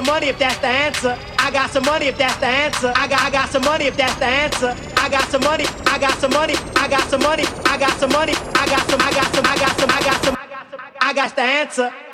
some money if that's the answer. I got some money if that's the answer. I got I got some money if that's the answer. I got some money. I got some money. I got some money. I got some money. I got some. I got some. I got some. I got some. I got some. I got the answer.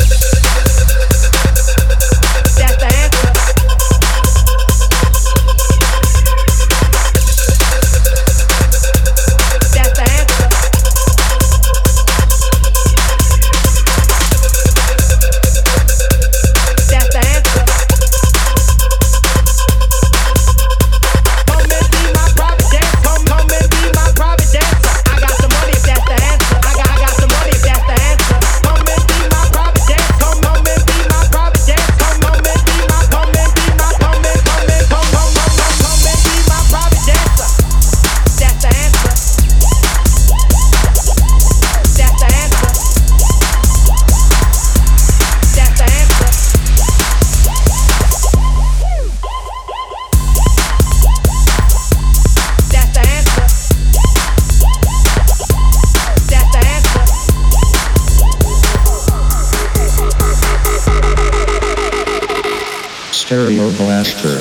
Stereo Blaster.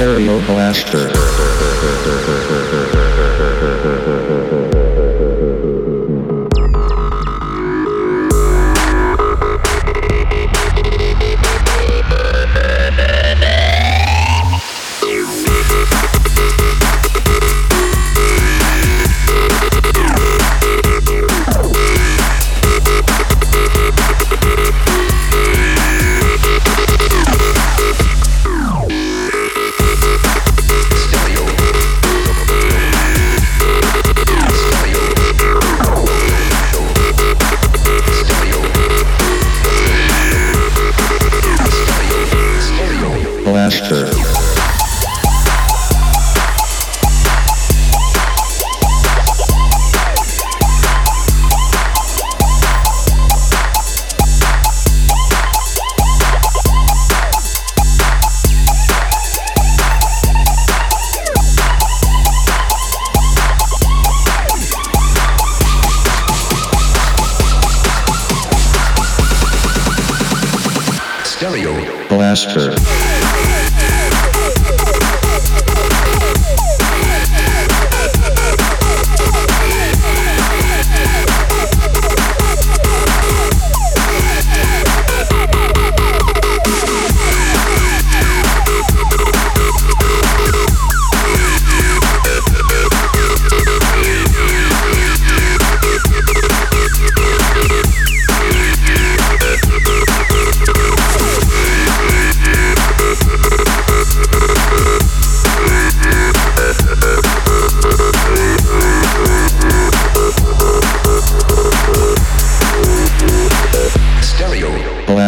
Stereo Blaster.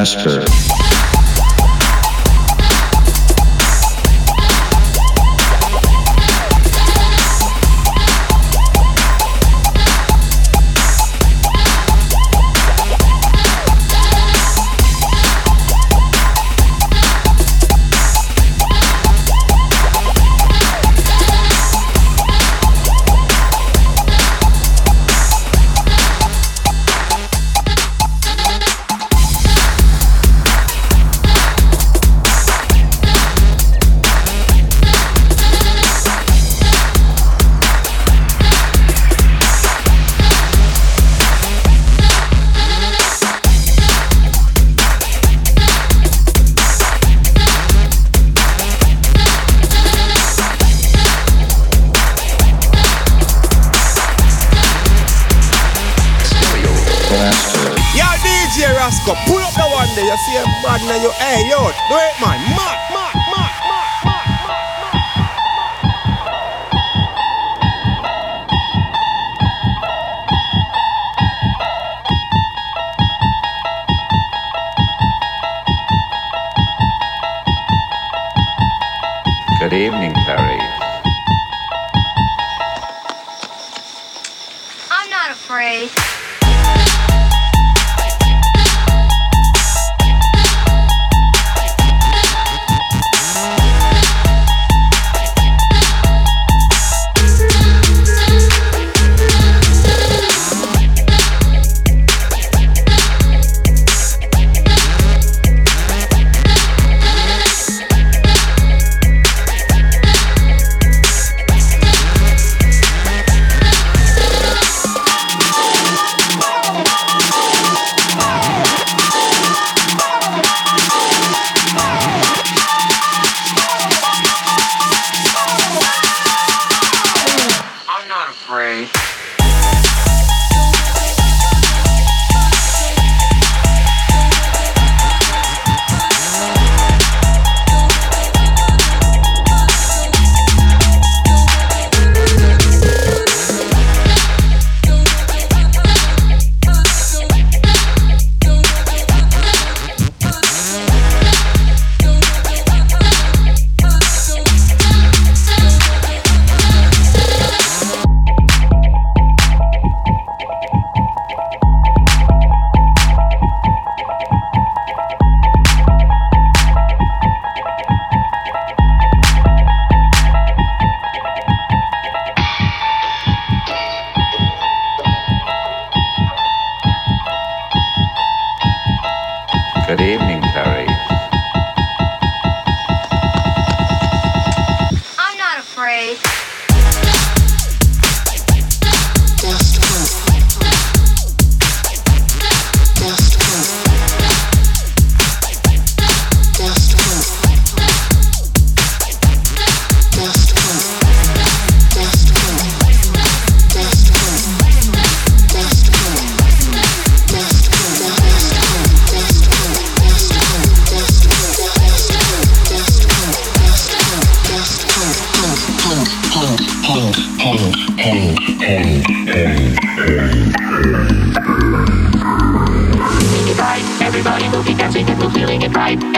Blaster.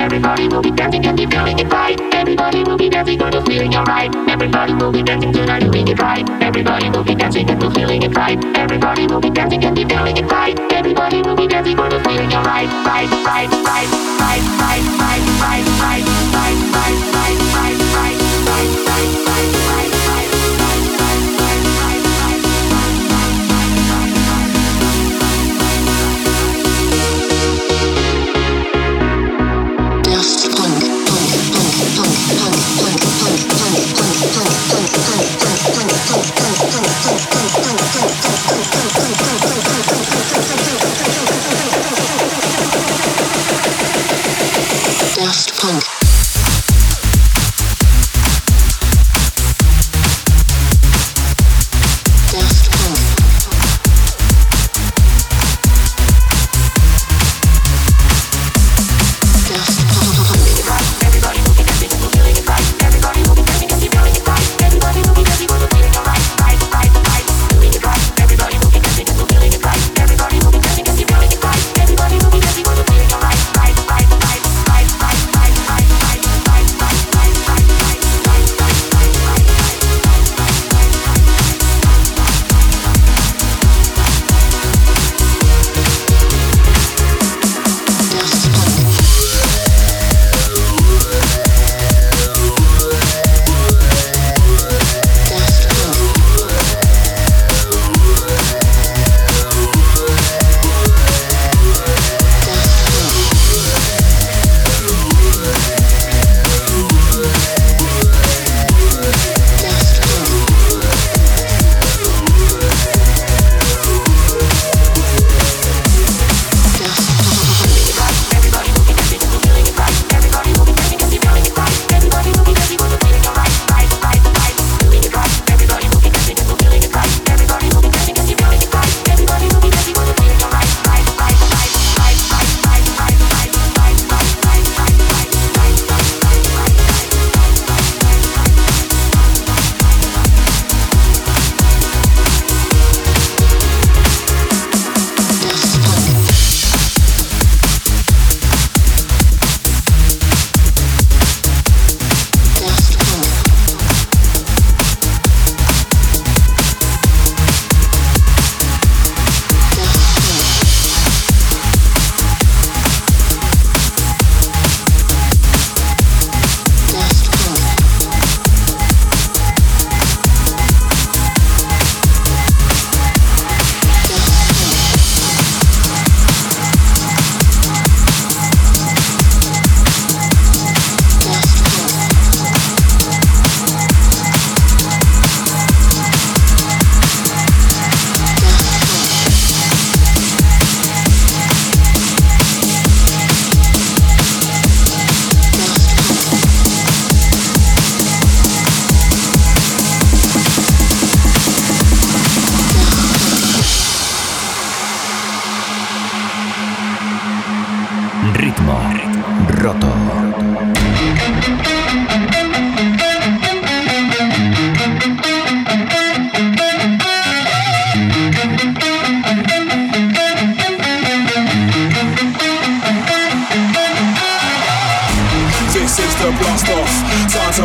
Everybody will be dancing and be feeling it right. Everybody will be dancing and we're feeling alright. Everybody will be dancing tonight, doing it right. Everybody will be dancing and we're feeling it right. Everybody will be dancing and be feeling it right. Everybody will be dancing and we're feeling alright. Right, right, right, right, right, right, right, right, right, right, right, right.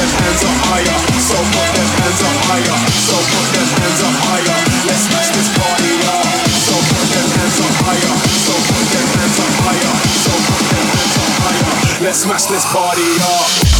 Hands up higher. So put hands up higher. So put hands up higher. Let's smash this party up. So put hands up higher. So put hands up higher. So put hands up higher. Let's smash this party up.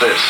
This.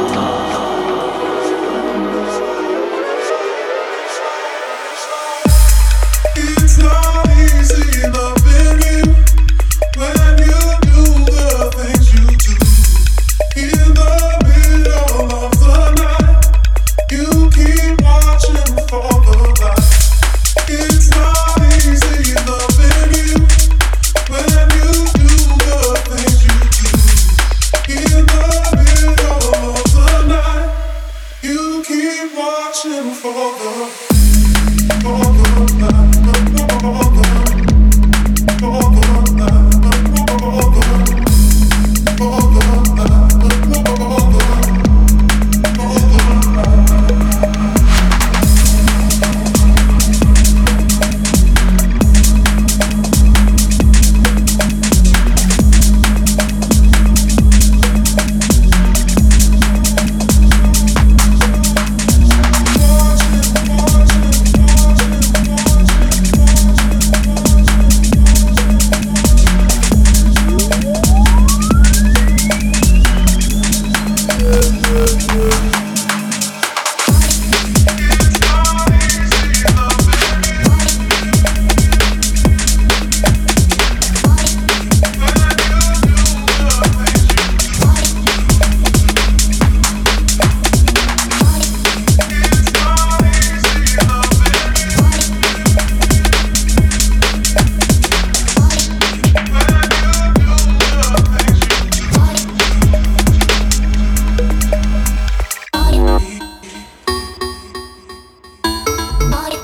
森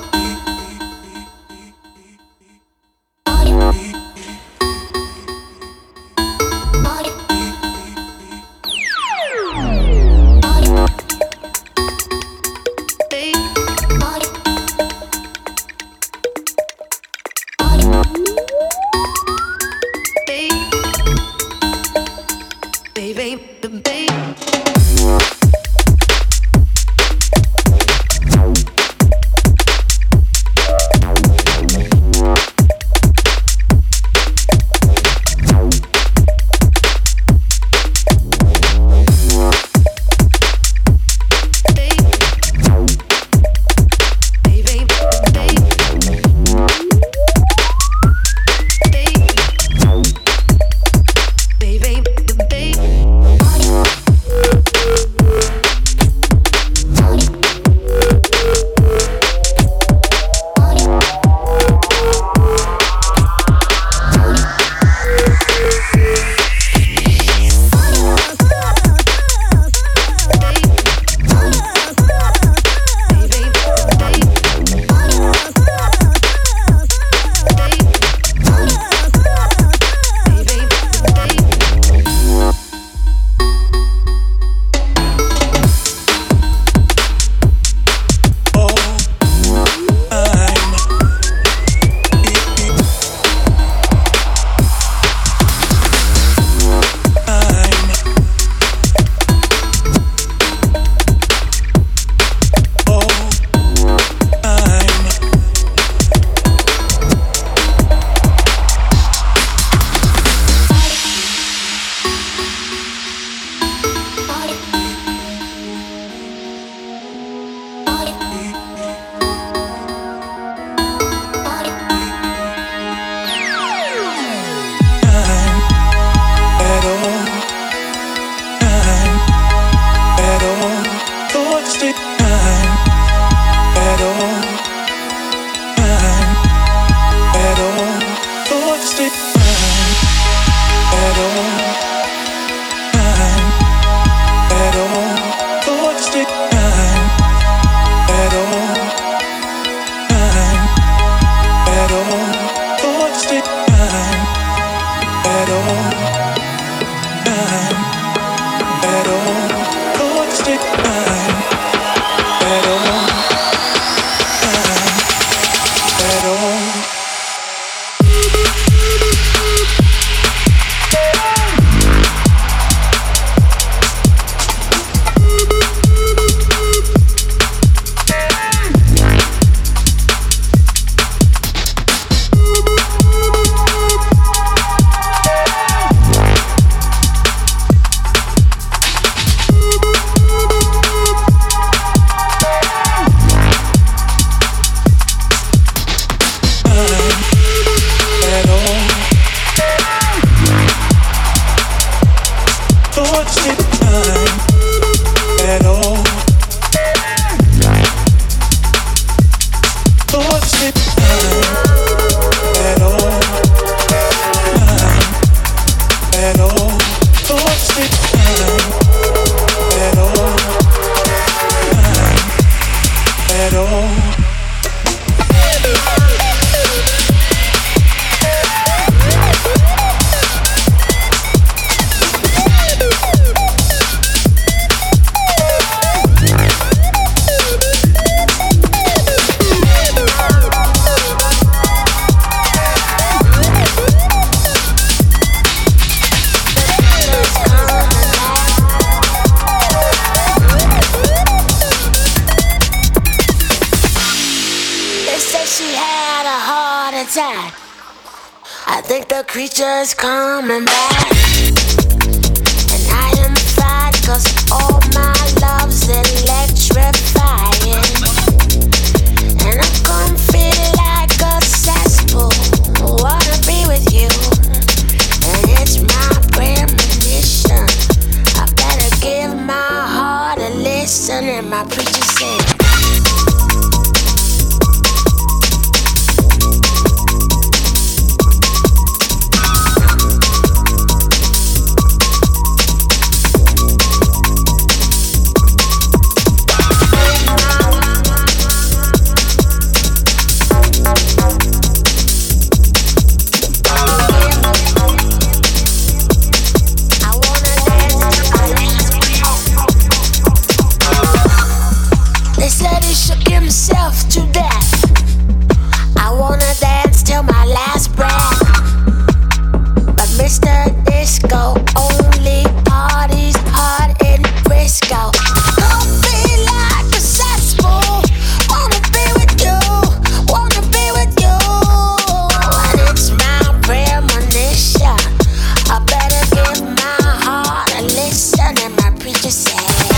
say